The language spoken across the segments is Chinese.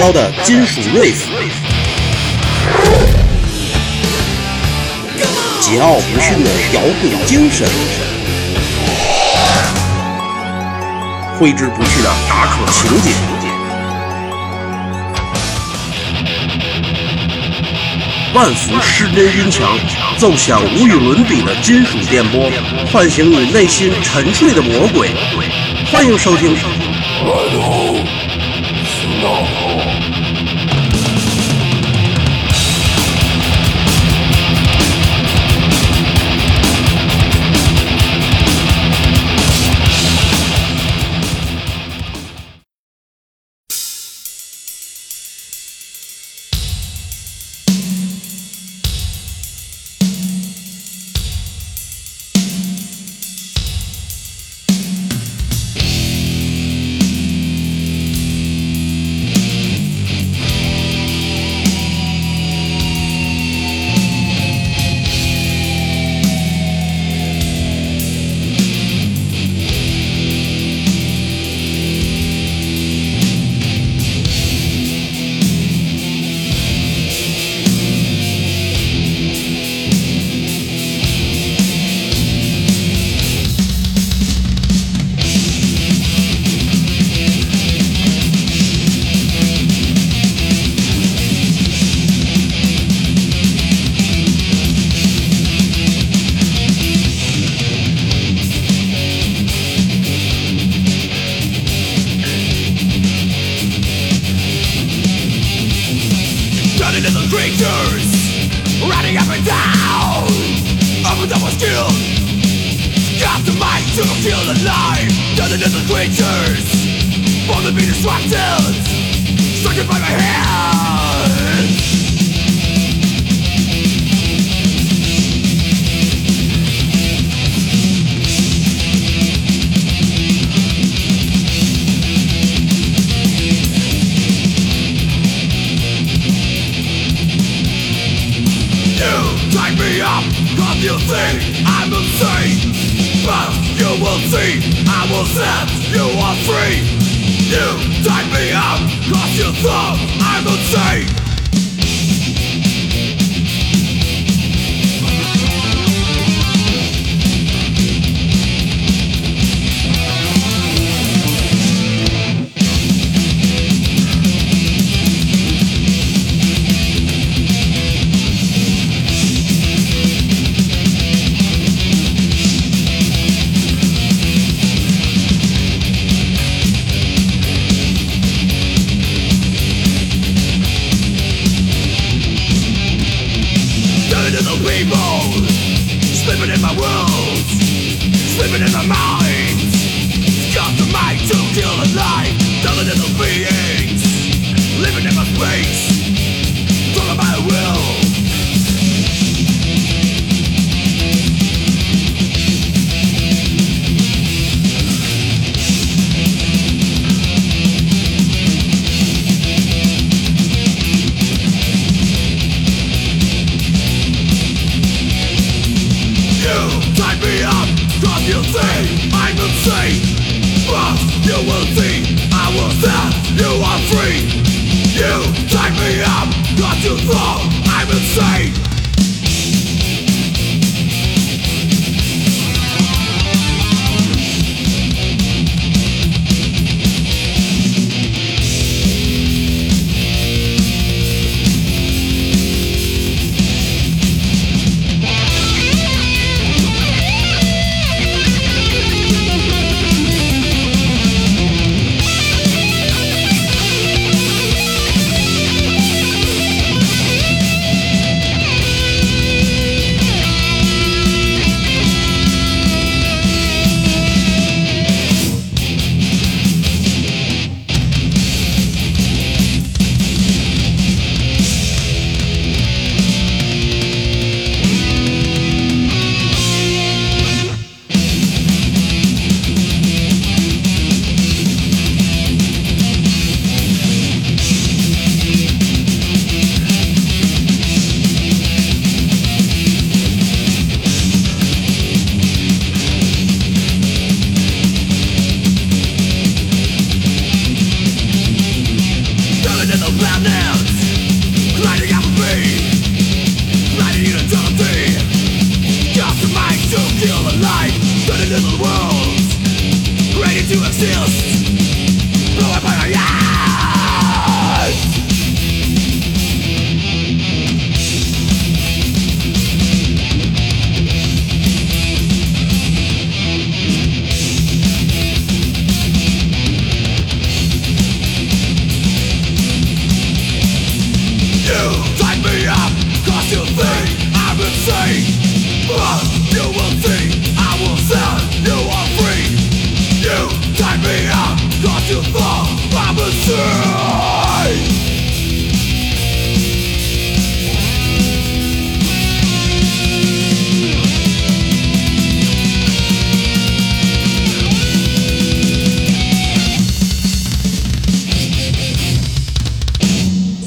高的金属 riff。桀骜不驯的摇滚精神，挥之不去的打可情节，万伏失真音墙，奏响无与伦比的金属电波，唤醒你内心沉睡的魔鬼。欢迎收听。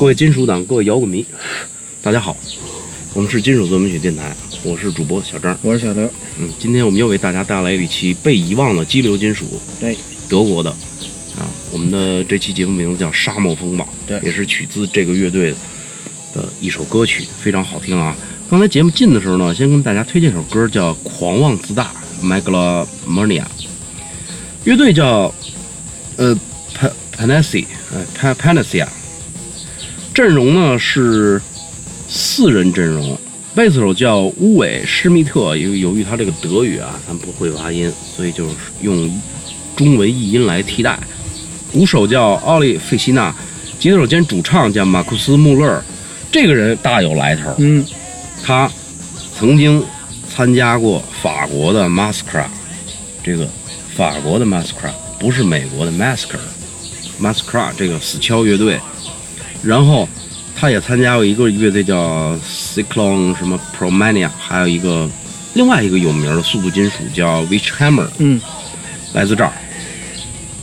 各位金属党，各位摇滚迷，大家好，我们是金属奏鸣曲电台，我是主播小张。我是小刘，嗯，今天我们又为大家带来一期被遗忘的激流金属，对，德国的啊。我们的这期节目名字叫《沙漠风暴》，对也是取自这个乐队的一首歌曲，非常好听啊。刚才节目进的时候呢，先跟大家推荐首歌，叫《狂妄自大》（Megalomania），乐队叫呃 Pan Panacea，呃 Pan Panacea。阵容呢是四人阵容，贝斯手叫乌韦施密特，由由于他这个德语啊，咱不会发音，所以就是用中文译音来替代。鼓手叫奥利费希纳，吉他手兼主唱叫马库斯穆勒，这个人大有来头，嗯，他曾经参加过法国的 Massacre，这个法国的 Massacre 不是美国的 Massacre，Massacre 这个死敲乐队，然后他也参加过一个乐队叫 Cyclone 什么 Promania，还有一个另外一个有名的速度金属叫 Witch Hammer，嗯，来自这儿。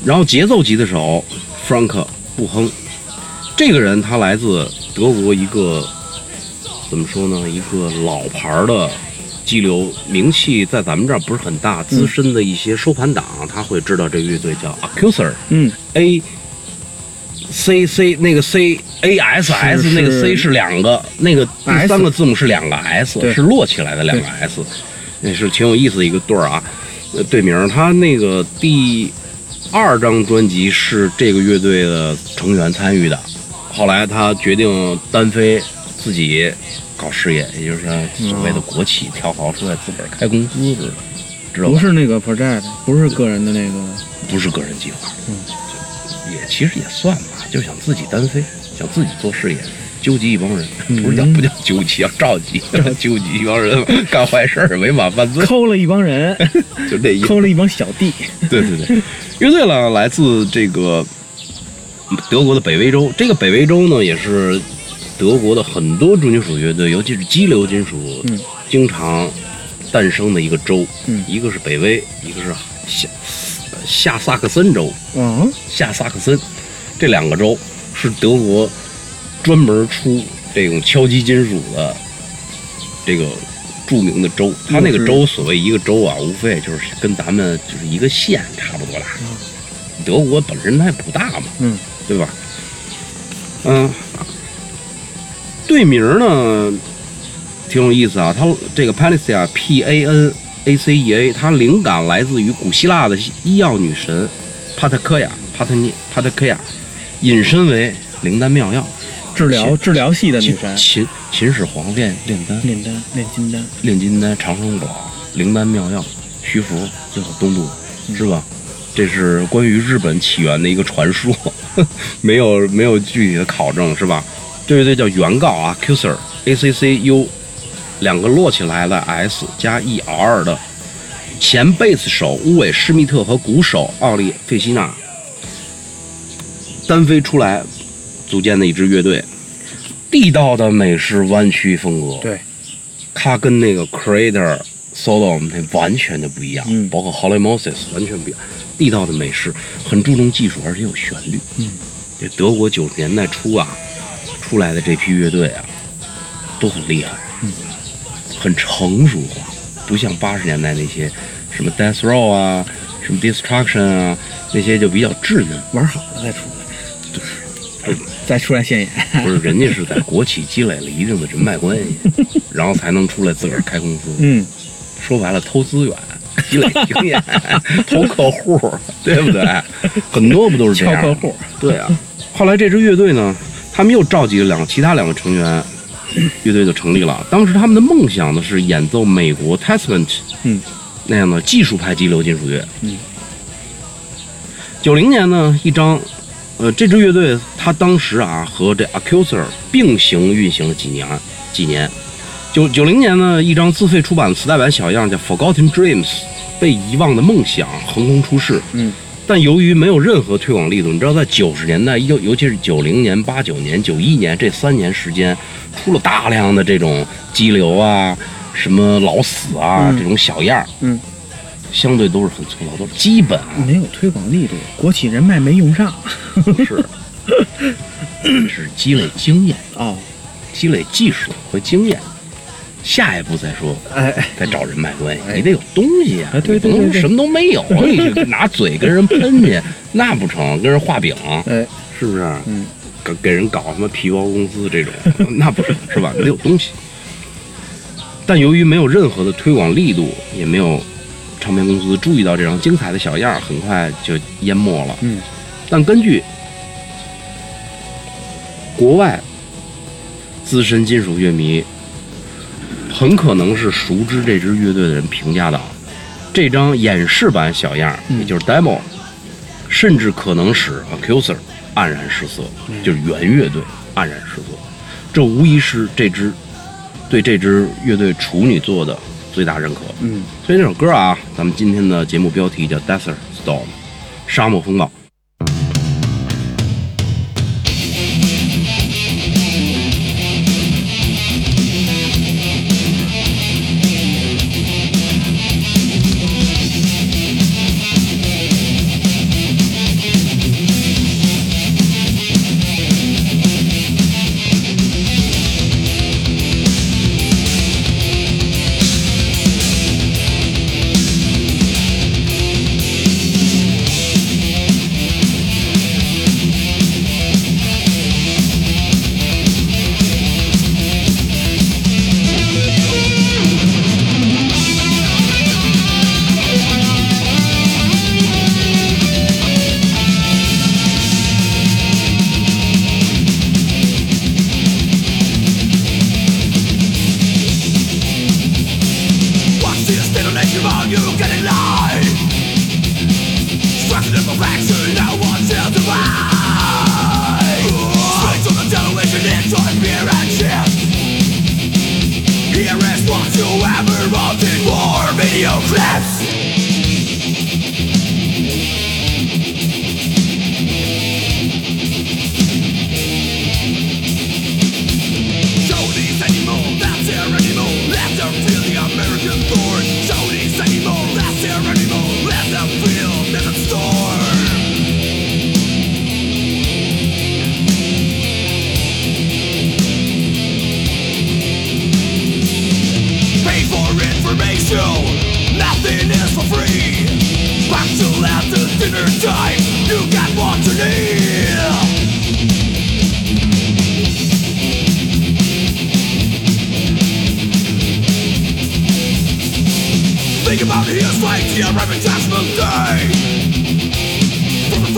然后节奏级的手 Frank 布亨，这个人他来自德国一个怎么说呢？一个老牌儿的激流，名气在咱们这儿不是很大，资深的一些收盘党他会知道这个乐队叫 Accuser，嗯 A C C 那个 C A S S 那个 C 是是两个，那个第三个字母是两个 S，是摞起来的两个 S，那是挺有意思的一个对儿啊。呃，队名儿他那个第二张专辑是这个乐队的成员参与的，后来他决定单飞，自己搞事业，也就是所谓的国企跳槽出来自个儿开公司似的，知道吧？不是那个 project，不是个人的那个，不是个人计划，嗯，也其实也算吧，就想自己单飞，想自己做事业，纠集一帮人，嗯不是叫不叫纠集，叫召集，纠集一帮人干坏事儿，违法犯罪，抠了一帮人，就这意思。抠了一帮小弟，对对对，乐队呢来自这个德国的北威州，这个北威州呢也是德国的很多重金属乐队，尤其是激流金属，嗯经常诞生的一个州。嗯一个是北威，一个是下下萨克森州。嗯，下萨克森这两个州是德国专门出这种敲击金属的这个著名的州。它那个州所谓一个州啊，无非就是跟咱们就是一个县差不多大。德国本身它也不大嘛，嗯，对吧？嗯，队名呢挺有意思啊，它这个 Panacea P A N A C E A，它灵感来自于古希腊的医药女神帕特科亚，帕特尼帕特科亚，引申为灵丹妙药，治疗治疗系的女神，秦秦始皇炼炼丹，炼丹炼金丹，炼金丹、长生宝、灵丹妙药、徐福，最后东渡，是吧？这是关于日本起源的一个传说，没有没有具体的考证，是吧？这乐队叫原告啊，Accuser A C C U，两个摞起来的 S 加 E R 的前贝斯手乌韦施密特和鼓手奥利费希纳单飞出来组建的一支乐队，地道的美式弯曲风格，对，它跟那个 Creator Sodom 那完全就不一样，嗯。包括 Holy Moses 完全不一样。地道的美式很注重技术，而且有旋律。嗯，这德国九十年代初啊出来的这批乐队啊，都很厉害，嗯，很成熟化，不像八十年代那些什么 Death Row 啊、什么 Destruction 啊那些就比较稚嫩。玩好了再出来，对 再出来现眼，不是，人家是在国企积累了一定的人脉关系，然后才能出来自个儿开公司。嗯，说白了，偷资源。积累 经验，投客户，对不对？很多不都是这样？敲客户，对啊。后来这支乐队呢，他们又召集了两其他两个成员，乐队就成立了。当时他们的梦想呢是演奏美国 Testament，嗯，那样的技术派激流金属乐。嗯。九零年呢，一张，呃，这支乐队他当时啊和这 Accuser 并行运行了几年，几年。九九零年呢，一张自费出版的磁带版小样叫《Forgotten Dreams》，被遗忘的梦想横空出世。嗯。但由于没有任何推广力度，你知道，在九十年代，尤尤其是九零年、八九年、九一年这三年时间，出了大量的这种激流啊、什么老死啊、嗯。这种小样儿，嗯，相对都是很粗糙，都是基本。啊，没有推广力度，国企人脉没用上。是。是积累经验、哦，积累技术和经验。下一步再说，哎哎，再找人脉关系，哎你得有东西啊，哎对你不能对对对什么都没有，你去拿嘴跟人喷去，那不成，跟人画饼。哎，是不是？嗯，给给人搞什么皮包公司这种，那不是是吧？得有东西。但由于没有任何的推广力度，也没有唱片公司注意到这张精彩的小样，很快就淹没了。嗯，但根据国外资深金属乐迷，很可能是熟知这支乐队的人评价的啊，这张演示版小样，嗯也就是 demo，甚至可能使 Accuser 黯然失色，就是原乐队黯然失色。这无疑是这支对这支乐队处女作的最大认可。嗯，所以这首歌啊，咱们今天的节目标题叫《Desert Storm》，沙漠风暴。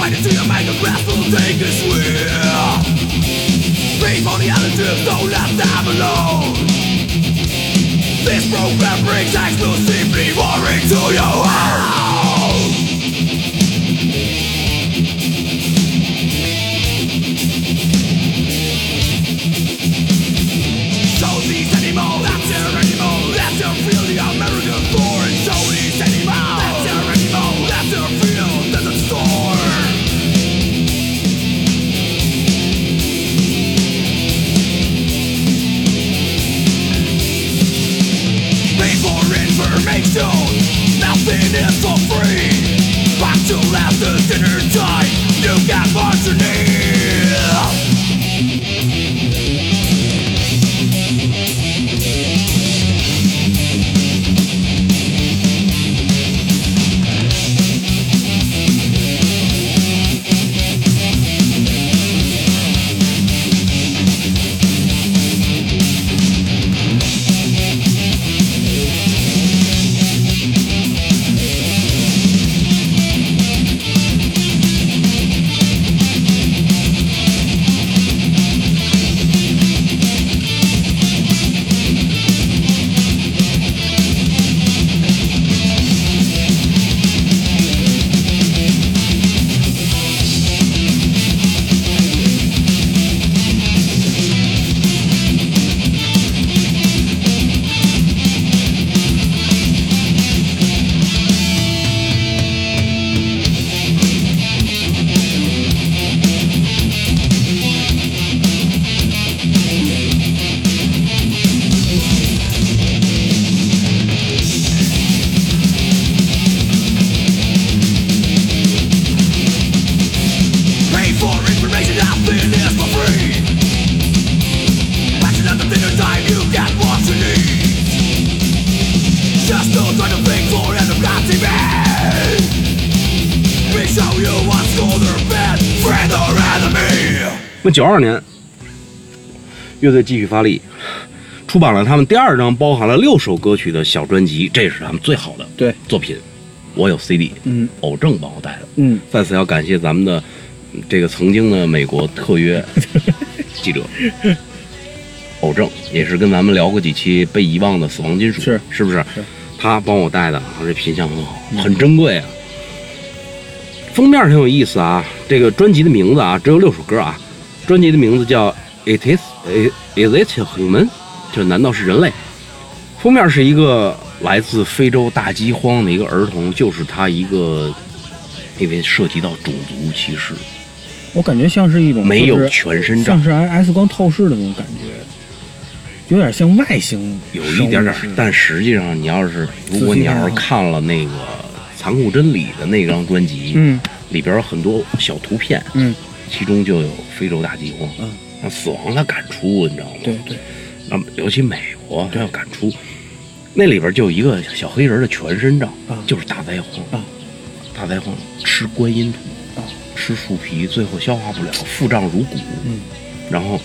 The fight until you make a grasp will take a swim Pay for the additives, don't let them alone This program brings exclusively warring to your house is for free. Back to after dinner time, you got what you need 九二年，乐队继续发力，出版了他们第二张包含了六首歌曲的小专辑，这是他们最好的对，作品。我有 CD，嗯偶正帮我带的。嗯，在此要感谢咱们的嗯这个曾经的美国特约记者 偶正，也是跟咱们聊过几期被遗忘的死亡金属，是是不是？是他帮我带的，他这品相很好，很珍贵啊。封面挺有意思啊，这个专辑的名字啊，只有六首歌啊。专辑的名字叫《It Is Is It Human》，这难道是人类？封面是一个来自非洲大饥荒的一个儿童，就是他一个，因为涉及到种族歧视，我感觉像是一种没有就是全身照像，是 X 光透视的那种感觉，有点像外星有一点点但实际上你要是如果你要是看了那个《残酷真理》的。那张专辑，嗯里边有很多小图片，嗯，其中就有非洲大饥荒，嗯，那死亡他敢出，你知道吗？对对，那么尤其美国，他要敢出，那里边就有一个小黑人的全身照，啊就是大灾荒啊，大灾荒吃观音土，啊吃树皮，最后消化不了，腹胀如鼓，嗯，然后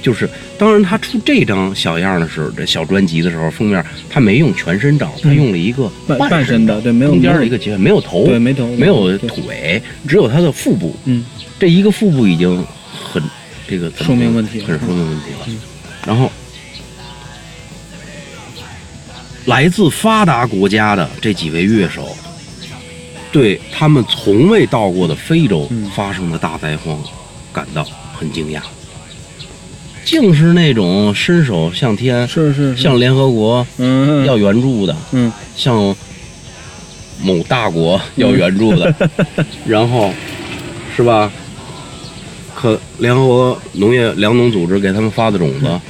就是，当然他出这张小样的时候，这小专辑的时候，封面他没用全身照，他用了一个半半身身的对没有中间的一个结，没有头，对没头没有腿，只有他的腹部，嗯。这一个腹部已经很这个说明问题。了很说明问题了。嗯。然后，来自发达国家的这几位乐手，对他们从未到过的非洲嗯。发生的大灾荒感到很惊讶，竟是那种伸手向天，是是是。向联合国嗯。要援助的，嗯。向某大国要援助的，然后是吧？可联合国农业粮农组织给他们发的种子，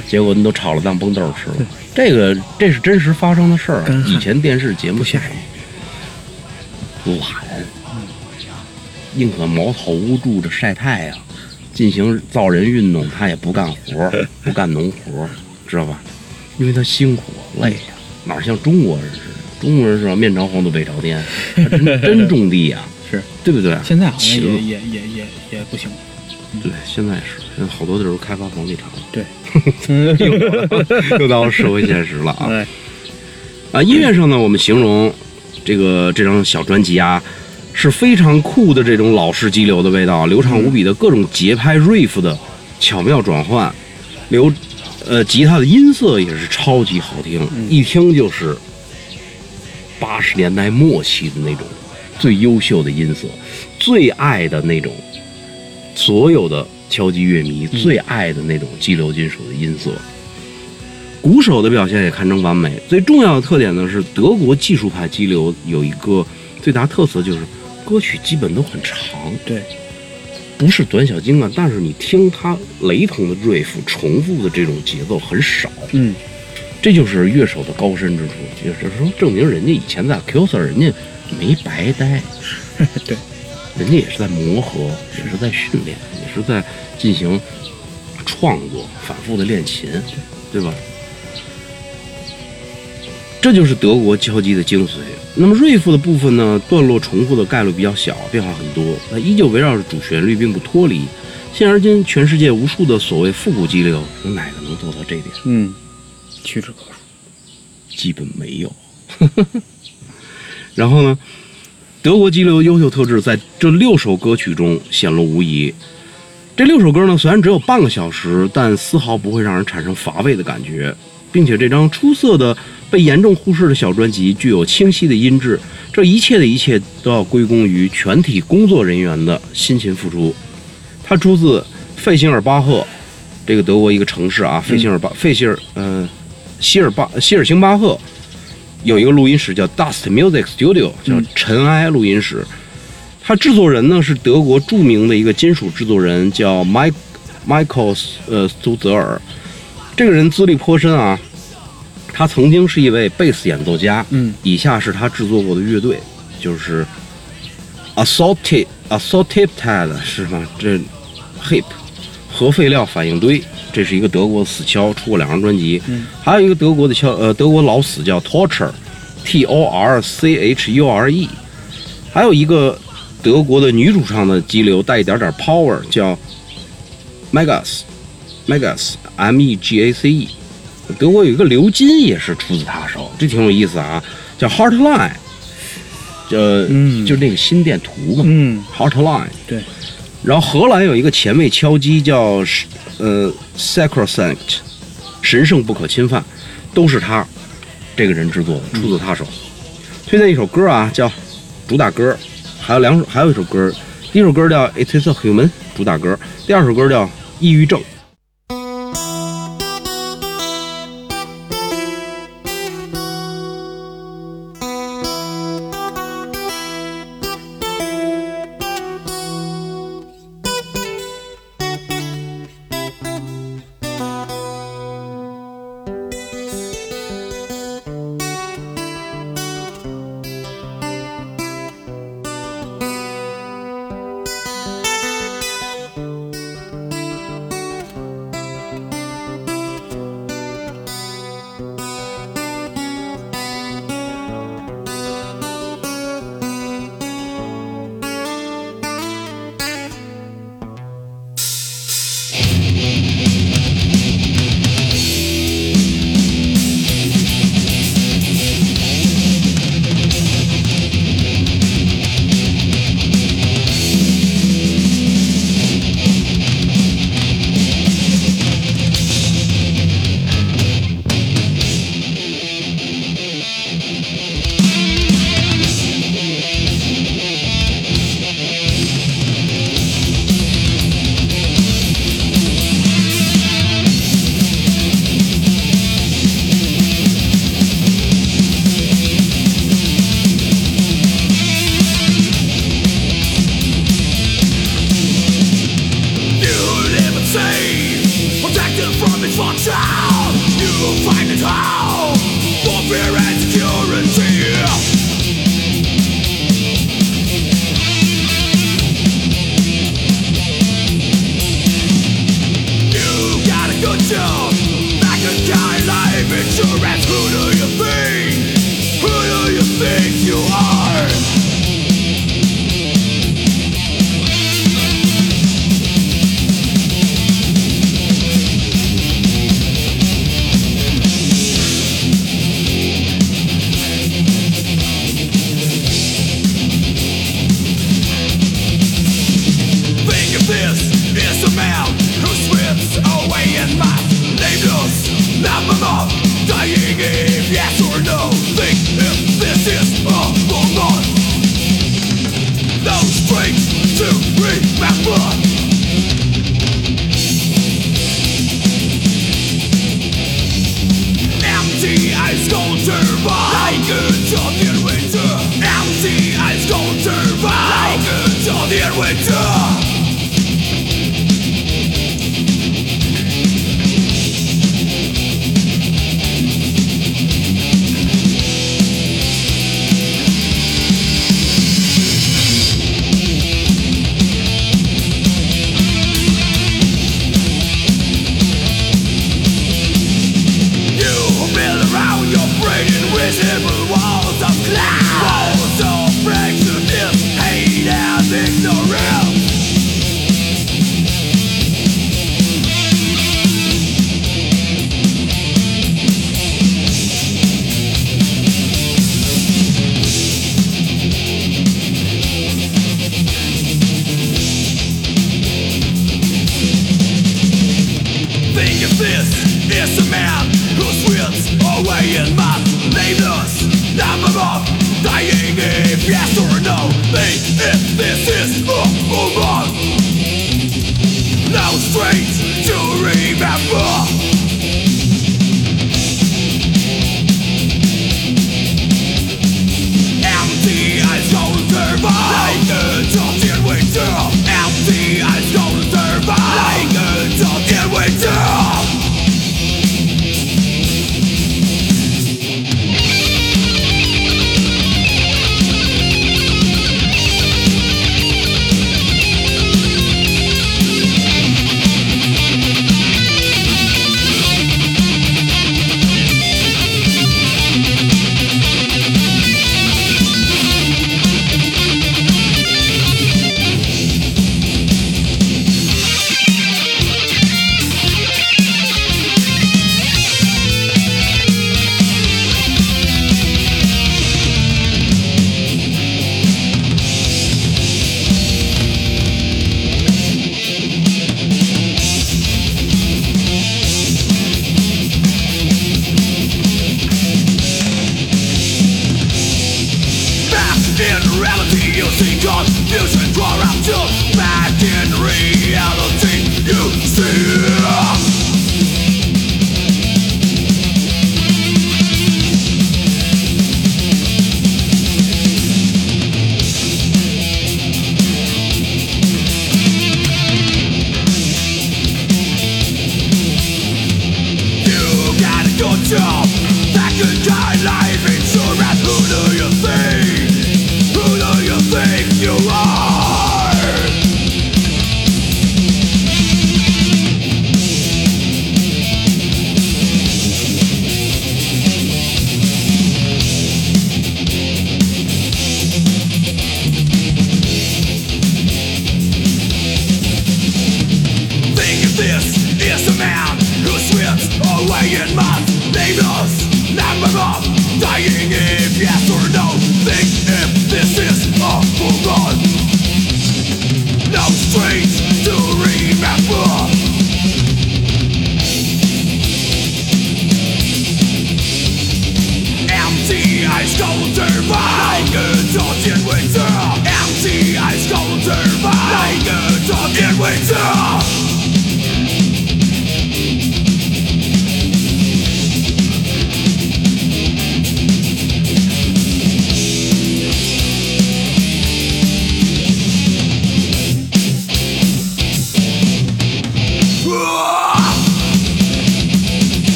结果你都炒了当崩豆吃了。这个这是真实发生的事儿以前电视节目下懒，宁可茅草屋住着晒太阳，进行造人运动，他也不干活，不干农活，知道吧？因为他辛苦累呀，哪像中国人似的？中国人是吧？面朝黄土背朝天，他真真种地呀，是，对不对？现在好像也也也也也不行，对，现在是，现在好多地儿都开发房地产了，对，又到社会现实了啊！对。啊，音乐上呢，我们形容这个这张小专辑啊，是非常酷的这种老式激流的味道，流畅无比的各种节拍 riff 的巧妙转换，流呃吉他的音色也是超级好听，一听就是八十年代末期的那种最优秀的音色，最爱的那种所有的敲击乐迷最爱的那种激流金属的音色。鼓手的表现也堪称完美。最重要的特点呢是德国技术派激流有一个最大特色，就是歌曲基本都很长，对，不是短小精干，但是你听它雷同的 riff、重复的这种节奏很少，嗯这就是乐手的高深之处。也就是说，证明人家以前在 Qser 人家没白待，对，人家也是在磨合，也是在训练，也是在进行创作，反复的练琴，对吧？这就是德国敲击的精髓。那么瑞夫的部分呢，段落重复的概率比较小，变化很多，它依旧围绕着主旋律，并不脱离。现而今，全世界无数的所谓复古激流，有哪个能做到这点？嗯，屈指可数，基本没有。然后呢，德国激流的优秀特质在这六首歌曲中显露无遗。这六首歌呢，虽然只有半个小时，但丝毫不会让人产生乏味的感觉，并且这张出色的被严重忽视的小专辑具有清晰的音质。这一切的一切都要归功于全体工作人员的辛勤付出。它出自费希尔巴赫，这个德国一个城市啊，费希尔巴、费希尔，呃，希尔巴希尔星巴赫有一个录音室叫 Dust Music Studio，叫嗯尘埃录音室。它制作人呢是德国著名的一个金属制作人，叫 Mike Michael 呃苏泽尔。这个人资历颇深啊，他曾经是一位贝斯演奏家。嗯以下是他制作过的乐队，就是 Assaulted Assaulted 是吗？这 Hip 核废料反应堆，这是一个德国死敲，出过两张专辑。嗯。还有一个德国的敲，呃，德国老死叫 Torture，T O R C H U R E，还有一个德国的女主唱的激流带一点点 power，叫 Megas，Megas，M E G A C E。德国有一个鎏金也是出自他手，这挺有意思啊，叫 Heartline，呃，嗯。就那个心电图嘛、嗯，h e a r t l i n e 对，然后荷兰有一个前卫敲击叫呃 Sacrosanct，神圣不可侵犯，都是他这个人制作的，出自他手。推荐一首歌啊，叫主打歌，还有两首，还有一首歌，第一首歌叫 It Is a Human，主打歌；第二首歌叫抑郁症。in reality You see confusion to back in reality. You see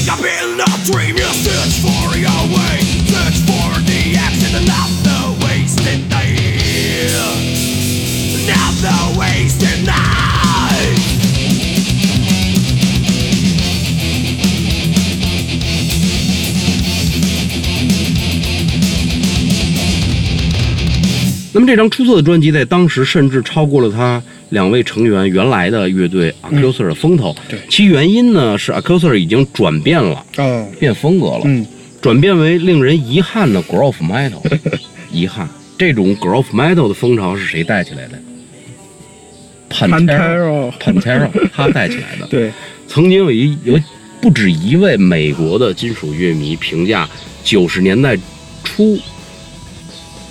Wake up in a dream You search for your way Search for 那么这张出色的专辑在当时甚至超过了他两位成员原来的乐队 Accuser 的风头。对其原因呢是 Accuser 已经转变了，哦，变风格了，嗯，转变为令人遗憾的 Growth Metal。遗憾，这种 Growth Metal 的风潮是谁带起来的 Pantera Pantera，他带起来的。对，曾经有一有不止一位美国的金属乐迷评价九十年代初、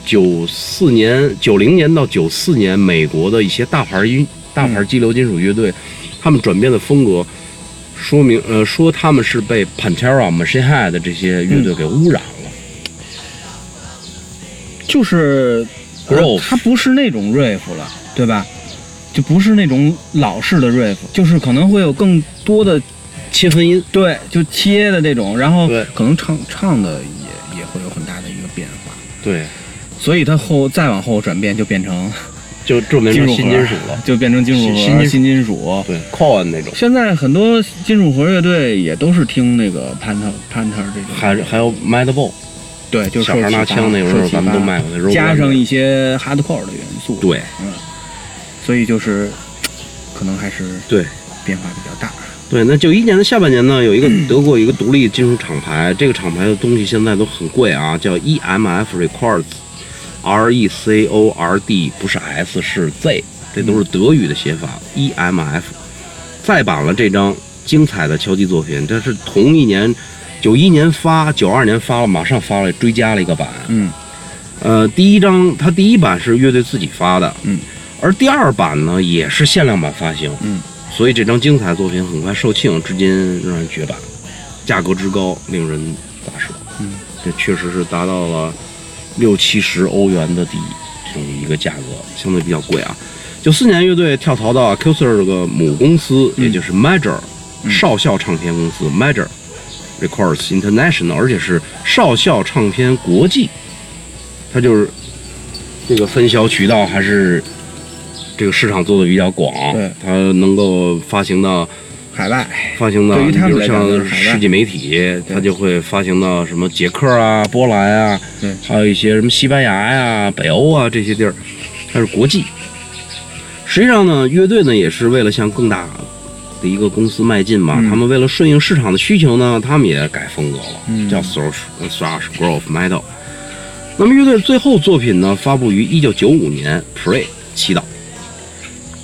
九四年、九零年到九四年美国的一些大牌音、大牌激流金属乐队，他们转变的风格，说明呃说他们是被 Pantera、Machine Head 这些乐队给污染了。就是呃 Grove 它不是那种 riff 了，对吧？就不是那种老式的 riff，就是可能会有更多的切分音，对，就切的那种，然后对可能唱唱的也也会有很大的一个变化，对，所以它后再往后转变就变成 就就变成新金属了。就变成金属盒、新新金属。对 c o n 那种，现在很多金属核乐队也都是听那个 Panther Panther 这种，还还有 Madball，对，就是小孩拿枪那时候咱们都卖过那时候加上一些 hardcore 的元素，，对嗯所以就是可能还是对。变化比较大。对，那九一年的下半年呢，有一个德国一个独立金属厂牌，这个厂牌的东西现在都很贵啊，叫 EMF Records，R E C O R D 不是 S 是 Z，这都是德语的写法。EMF 再版了这张精彩的敲击作品，这是同一年，九一年发，九二年发了，马上发了追加了一个版。嗯。呃，第一张它第一版是乐队自己发的，嗯，而第二版呢也是限量版发行，嗯，所以这张精彩作品很快售罄，至今仍然绝版，价格之高令人咋舌，嗯，这确实是达到了六七十欧元的底这种一个价格，相对比较贵啊。九四年乐队跳槽到 Accuser 这个母公司，嗯。也就是 Major 少校唱片公司 Major Records International，而且是少校唱片国际，它就是这个分销渠道还是这个市场做的比较广，对。它能够发行到海外，发行的，对于他们比如像世界媒体，它就会发行到什么捷克啊、波兰啊，对还有一些什么西班牙呀、北欧啊这些地儿，它是国际。实际上呢，乐队呢也是为了向更大的一个公司迈进嘛，嗯他们为了顺应市场的需求呢，他们也改风格了，嗯叫 thrash thrash grove metal。那么乐队最后作品呢，发布于一九九五年，Pray 祈祷。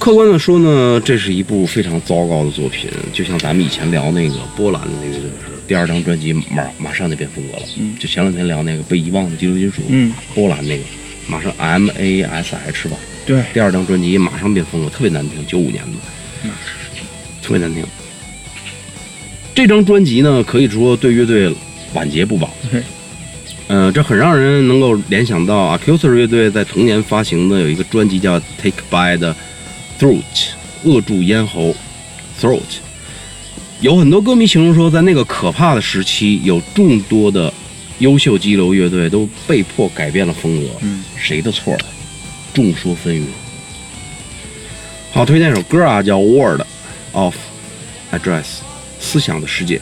客观的说呢，这是一部非常糟糕的作品，就像咱们以前聊那个波兰的那个，就是第二张专辑马马上就变风格了。嗯就前两天聊那个被遗忘的激流金属，嗯，波兰那个马上 M A S H 吧，对，第二张专辑马上变风格，特别难听，九五年的，特别难听。这张专辑呢，可以说对乐队晚节不保。嗯 呃，这很让人能够联想到 Accuser 乐队在同年发行的有一个专辑叫《Take by the Throat》，扼住咽喉，Throat。有很多歌迷形容说，在那个可怕的时期，有众多的优秀激流乐队都被迫改变了风格。嗯，谁的错？众说纷纭。好，推荐一首歌啊，叫《Word of Address》，思想的世界。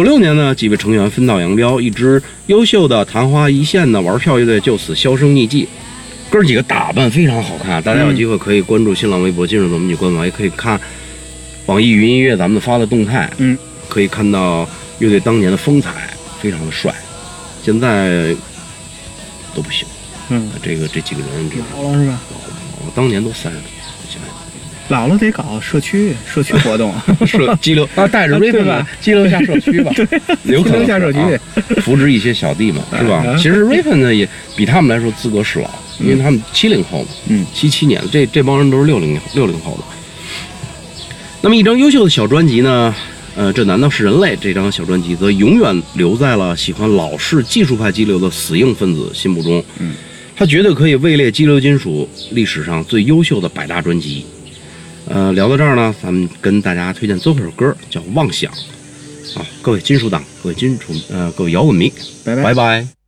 九六年呢，几位成员分道扬镳，一支优秀的昙花一现的玩票乐队就此销声匿迹。哥儿几个打扮非常好看，大家有机会可以关注新浪微博“今日总迷你”官网，也可以看网易云音乐咱们发的动态，嗯，可以看到乐队当年的风采，非常的帅。现在都不行，嗯，这个这几个人就是老了是吧？我当年都三十多。老了得搞社区社区活动，社 激流啊，带着啊 r a 对 v 吧吧，激流一下社区吧，有可能下社区扶植一些小弟们，是吧啊？其实 Raven 呢也比他们来说资格是老，因为他们七零后嘛，嗯，七七年，这这帮人都是六零六零后的。那么一张优秀的小专辑呢，呃，这难道是人类？这张小专辑则永远留在了喜欢老式技术派激流的死硬分子心目中。嗯，它绝对可以位列激流金属历史上最优秀的百大专辑。呃，聊到这儿呢，咱们跟大家推荐最后一首歌，叫《妄想》。啊，各位金属党，各位金属呃，各位摇滚迷，拜拜拜拜。